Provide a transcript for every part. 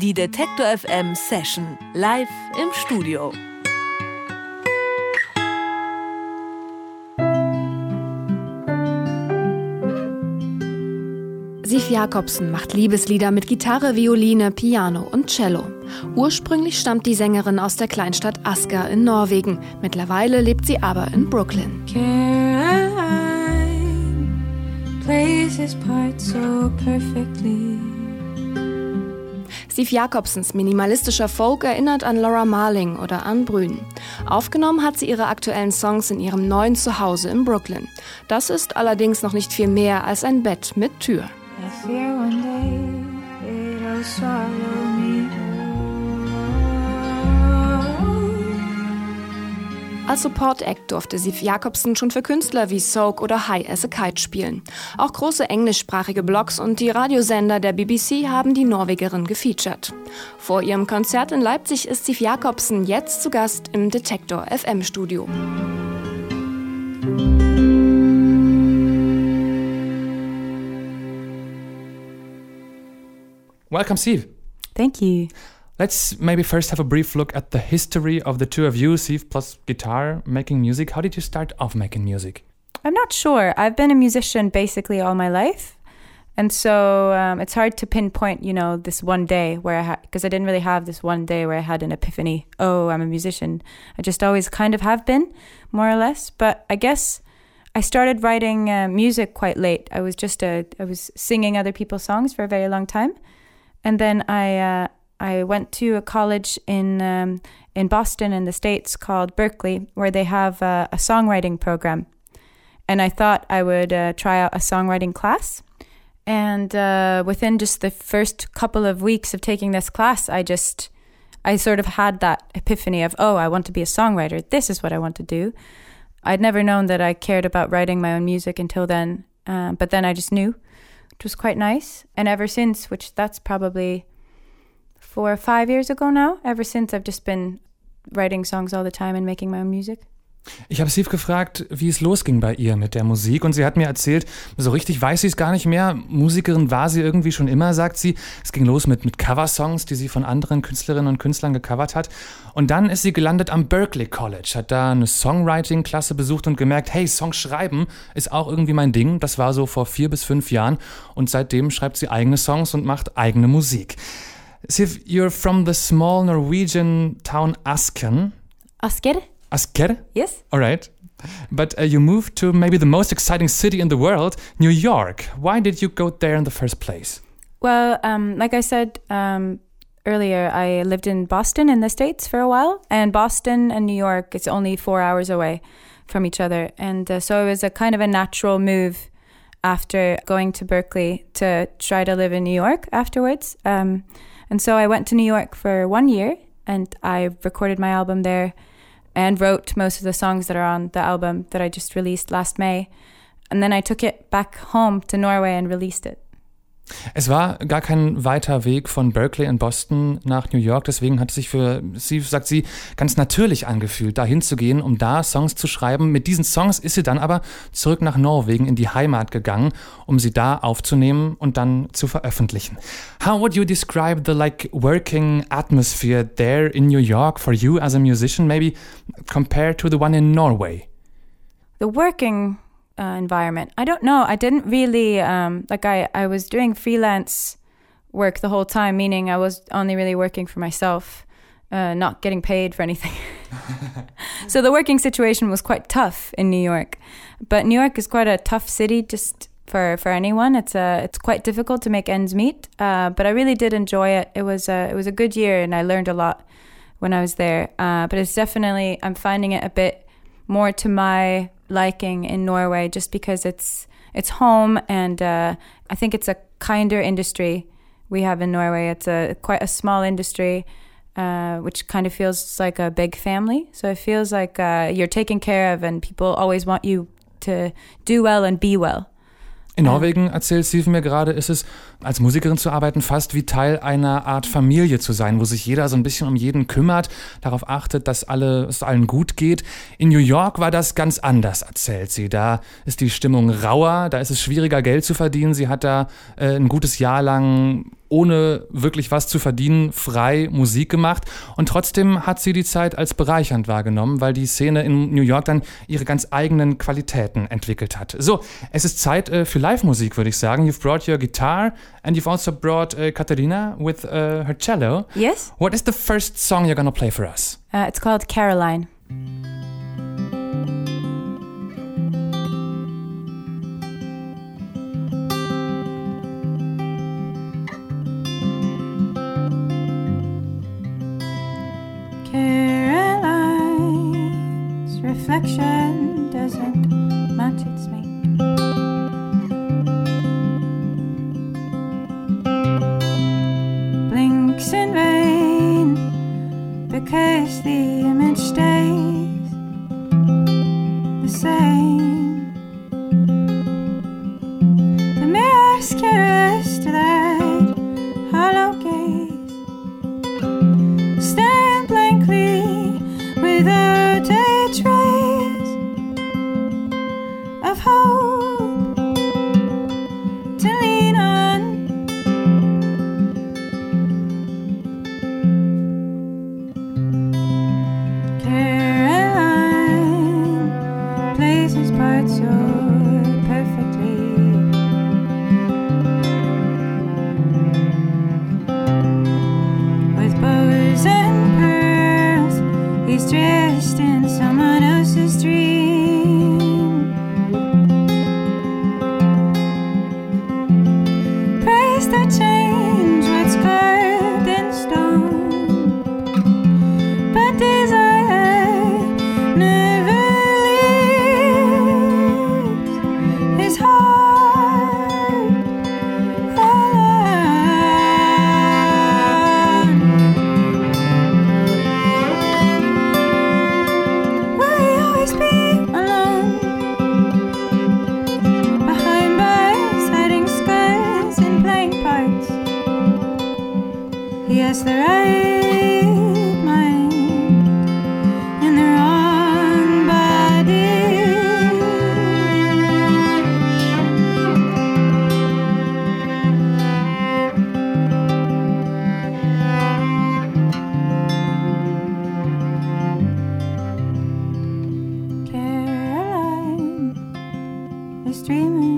Die Detektor FM Session live im Studio. Sif Jakobsen macht Liebeslieder mit Gitarre, Violine, Piano und Cello. Ursprünglich stammt die Sängerin aus der Kleinstadt Asker in Norwegen. Mittlerweile lebt sie aber in Brooklyn. Steve Jakobsens minimalistischer Folk erinnert an Laura Marling oder an Brün. Aufgenommen hat sie ihre aktuellen Songs in ihrem neuen Zuhause in Brooklyn. Das ist allerdings noch nicht viel mehr als ein Bett mit Tür. Als Support Act durfte Sif Jakobsen schon für Künstler wie Soak oder High as a Kite spielen. Auch große englischsprachige Blogs und die Radiosender der BBC haben die Norwegerin gefeatured. Vor ihrem Konzert in Leipzig ist Sif Jakobsen jetzt zu Gast im Detektor FM Studio. Welcome, Steve. Thank you. Let's maybe first have a brief look at the history of the two of you, Steve plus guitar, making music. How did you start off making music? I'm not sure. I've been a musician basically all my life. And so um, it's hard to pinpoint, you know, this one day where I had, because I didn't really have this one day where I had an epiphany, oh, I'm a musician. I just always kind of have been, more or less. But I guess I started writing uh, music quite late. I was just a, I was singing other people's songs for a very long time. And then I, uh, I went to a college in um, in Boston in the states called Berkeley, where they have a, a songwriting program, and I thought I would uh, try out a songwriting class. And uh, within just the first couple of weeks of taking this class, I just I sort of had that epiphany of oh, I want to be a songwriter. This is what I want to do. I'd never known that I cared about writing my own music until then, uh, but then I just knew, which was quite nice. And ever since, which that's probably four five years ago now. Ever since, I've just been writing songs all the time and making my own music. Ich habe Steve gefragt, wie es losging bei ihr mit der Musik und sie hat mir erzählt, so richtig weiß sie es gar nicht mehr. Musikerin war sie irgendwie schon immer, sagt sie. Es ging los mit, mit Coversongs, die sie von anderen Künstlerinnen und Künstlern gecovert hat. Und dann ist sie gelandet am Berkeley College, hat da eine Songwriting-Klasse besucht und gemerkt, hey, Songs schreiben ist auch irgendwie mein Ding. Das war so vor vier bis fünf Jahren und seitdem schreibt sie eigene Songs und macht eigene Musik. Siv, you're from the small Norwegian town Asken. Asker? Asker? Yes. All right. But uh, you moved to maybe the most exciting city in the world, New York. Why did you go there in the first place? Well, um, like I said um, earlier, I lived in Boston in the States for a while, and Boston and New York, it's only four hours away from each other. And uh, so it was a kind of a natural move after going to Berkeley to try to live in New York afterwards. Um, and so I went to New York for one year and I recorded my album there and wrote most of the songs that are on the album that I just released last May. And then I took it back home to Norway and released it. Es war gar kein weiter Weg von Berkeley in Boston nach New York, deswegen hat es sich für sie, sagt sie, ganz natürlich angefühlt, dahin zu gehen, um da Songs zu schreiben. Mit diesen Songs ist sie dann aber zurück nach Norwegen in die Heimat gegangen, um sie da aufzunehmen und dann zu veröffentlichen. How would you describe the like working atmosphere there in New York for you as a musician, maybe compared to the one in Norway? The working uh, environment. I don't know. I didn't really um, like. I I was doing freelance work the whole time, meaning I was only really working for myself, uh, not getting paid for anything. so the working situation was quite tough in New York, but New York is quite a tough city just for for anyone. It's a it's quite difficult to make ends meet. Uh, but I really did enjoy it. It was a it was a good year, and I learned a lot when I was there. Uh, but it's definitely I'm finding it a bit more to my liking in Norway just because it's it's home and uh, I think it's a kinder industry we have in Norway. It's a quite a small industry, uh, which kind of feels like a big family. So it feels like uh, you're taken care of, and people always want you to do well and be well. In Norwegen, erzählt Steven mir gerade, ist es, als Musikerin zu arbeiten, fast wie Teil einer Art Familie zu sein, wo sich jeder so ein bisschen um jeden kümmert, darauf achtet, dass alle, es allen gut geht. In New York war das ganz anders, erzählt sie. Da ist die Stimmung rauer, da ist es schwieriger, Geld zu verdienen. Sie hat da äh, ein gutes Jahr lang ohne wirklich was zu verdienen, frei Musik gemacht. Und trotzdem hat sie die Zeit als bereichernd wahrgenommen, weil die Szene in New York dann ihre ganz eigenen Qualitäten entwickelt hat. So, es ist Zeit äh, für Live-Musik, würde ich sagen. You've brought your guitar and you've also brought uh, Katerina with uh, her cello. Yes. What is the first song you're gonna play for us? Uh, it's called Caroline. Reflection doesn't match its mate. Blinks in vain because the image stays dreaming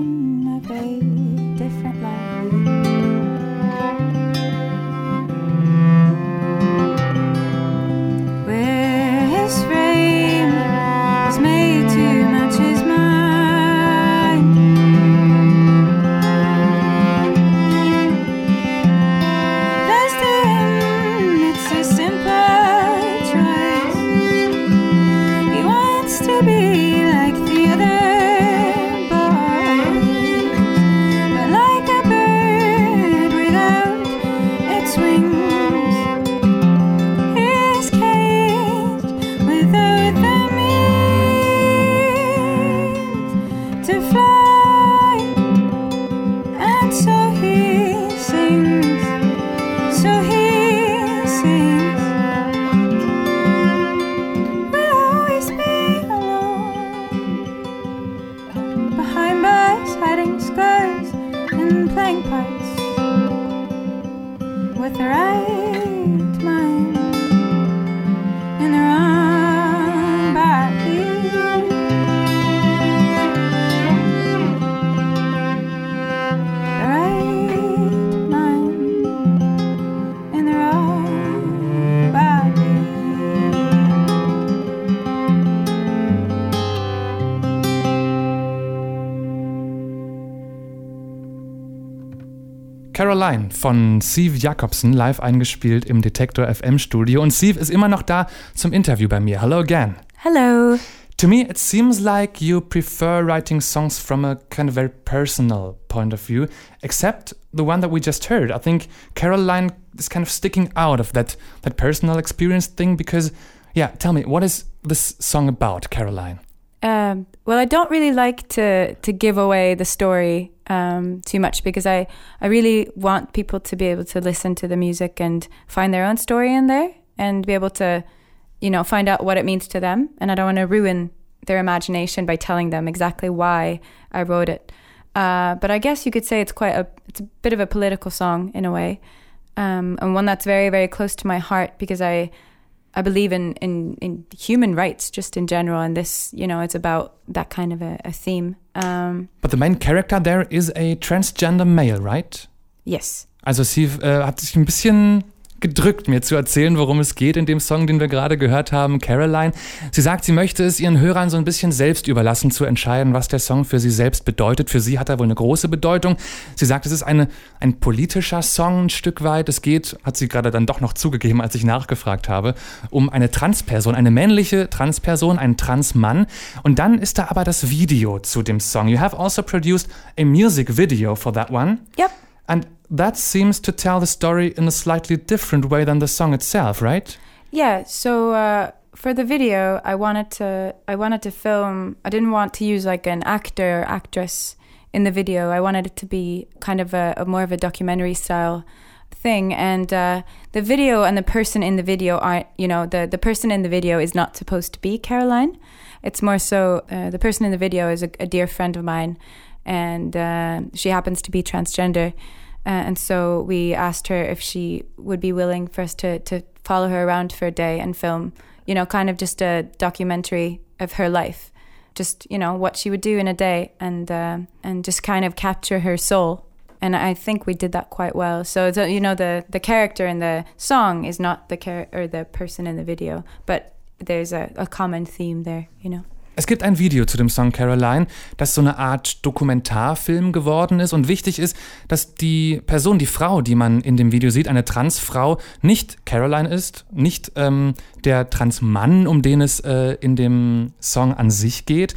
bagpipes with her eyes. Caroline von Steve Jacobsen live eingespielt im Detektor FM Studio. Und Steve ist immer noch da zum Interview bei mir. Hello again. Hello. To me, it seems like you prefer writing songs from a kind of very personal point of view, except the one that we just heard. I think Caroline is kind of sticking out of that, that personal experience thing because, yeah, tell me, what is this song about, Caroline? Um, well, I don't really like to to give away the story um, too much because I I really want people to be able to listen to the music and find their own story in there and be able to, you know, find out what it means to them. And I don't want to ruin their imagination by telling them exactly why I wrote it. Uh, but I guess you could say it's quite a it's a bit of a political song in a way, um, and one that's very very close to my heart because I I believe in, in, in human rights just in general, and this, you know, it's about that kind of a, a theme. Um, but the main character there is a transgender male, right? Yes. Also sie äh, hat sich ein bisschen gedrückt, mir zu erzählen, worum es geht in dem Song, den wir gerade gehört haben, Caroline. Sie sagt, sie möchte es ihren Hörern so ein bisschen selbst überlassen, zu entscheiden, was der Song für sie selbst bedeutet. Für sie hat er wohl eine große Bedeutung. Sie sagt, es ist eine, ein politischer Song ein Stück weit. Es geht, hat sie gerade dann doch noch zugegeben, als ich nachgefragt habe, um eine Transperson, eine männliche Transperson, einen Transmann. Und dann ist da aber das Video zu dem Song. You have also produced a music video for that one. Yep. And that seems to tell the story in a slightly different way than the song itself, right? Yeah. So uh, for the video, I wanted to I wanted to film. I didn't want to use like an actor or actress in the video. I wanted it to be kind of a, a more of a documentary style thing. And uh, the video and the person in the video aren't. You know, the the person in the video is not supposed to be Caroline. It's more so uh, the person in the video is a, a dear friend of mine, and uh, she happens to be transgender. Uh, and so we asked her if she would be willing for us to, to follow her around for a day and film, you know, kind of just a documentary of her life, just you know what she would do in a day, and uh, and just kind of capture her soul. And I think we did that quite well. So you know, the the character in the song is not the char- or the person in the video, but there's a, a common theme there, you know. Es gibt ein Video zu dem Song Caroline, das so eine Art Dokumentarfilm geworden ist. Und wichtig ist, dass die Person, die Frau, die man in dem Video sieht, eine Transfrau, nicht Caroline ist, nicht ähm, der Transmann, um den es äh, in dem Song an sich geht,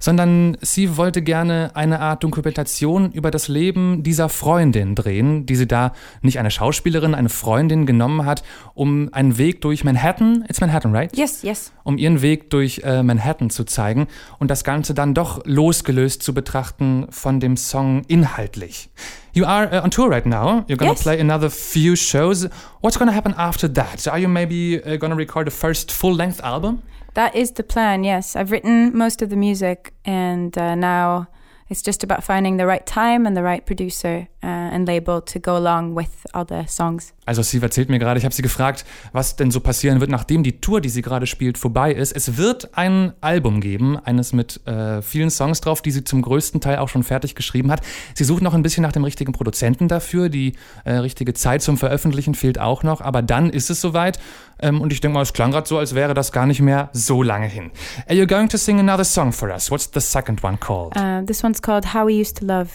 sondern sie wollte gerne eine Art Dokumentation über das Leben dieser Freundin drehen, die sie da nicht eine Schauspielerin, eine Freundin genommen hat, um einen Weg durch Manhattan, it's Manhattan, right? Yes, yes. Um ihren Weg durch äh, Manhattan zu zeigen und das Ganze dann doch losgelöst zu betrachten von dem Song inhaltlich. You are uh, on tour right now. You're gonna Yes. play another few shows. What's gonna happen after that? Are you maybe uh, gonna record a first full-length album? That is the plan, yes. I've written most of the music, and uh, now it's just about finding the right time and the right producer uh, and label to go along with all the songs. Also Steve erzählt mir gerade, ich habe sie gefragt, was denn so passieren wird, nachdem die Tour, die sie gerade spielt, vorbei ist. Es wird ein Album geben, eines mit äh, vielen Songs drauf, die sie zum größten Teil auch schon fertig geschrieben hat. Sie sucht noch ein bisschen nach dem richtigen Produzenten dafür. Die äh, richtige Zeit zum Veröffentlichen fehlt auch noch, aber dann ist es soweit. Ähm, und ich denke mal, es klang gerade so, als wäre das gar nicht mehr so lange hin. Are you going to sing another song for us? What's the second one called? Uh, this one's called How We Used to Love.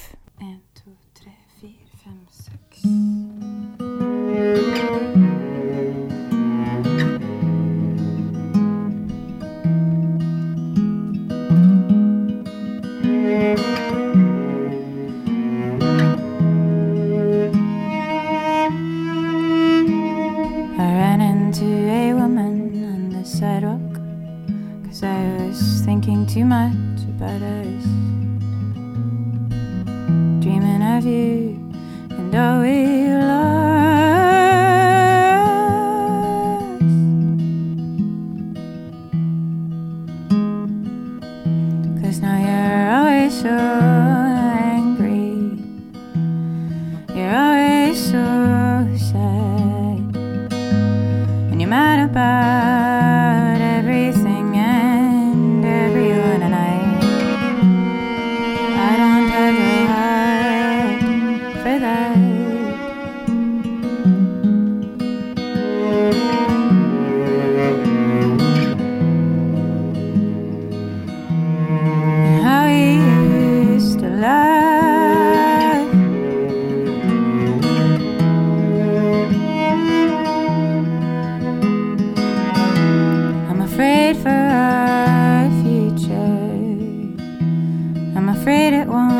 Sidewalk Cause I was thinking too much about us bye. afraid it won't.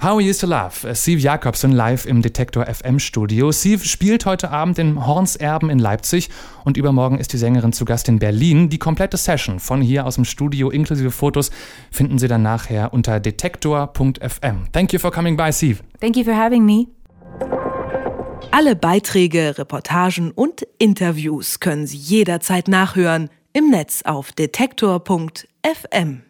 How We Used to Love, Steve Jacobson live im Detektor FM Studio. Steve spielt heute Abend in Hornserben in Leipzig und übermorgen ist die Sängerin zu Gast in Berlin. Die komplette Session von hier aus dem Studio inklusive Fotos finden Sie dann nachher unter detektor.fm. Thank you for coming by, Steve. Thank you for having me. Alle Beiträge, Reportagen und Interviews können Sie jederzeit nachhören im Netz auf detektor.fm.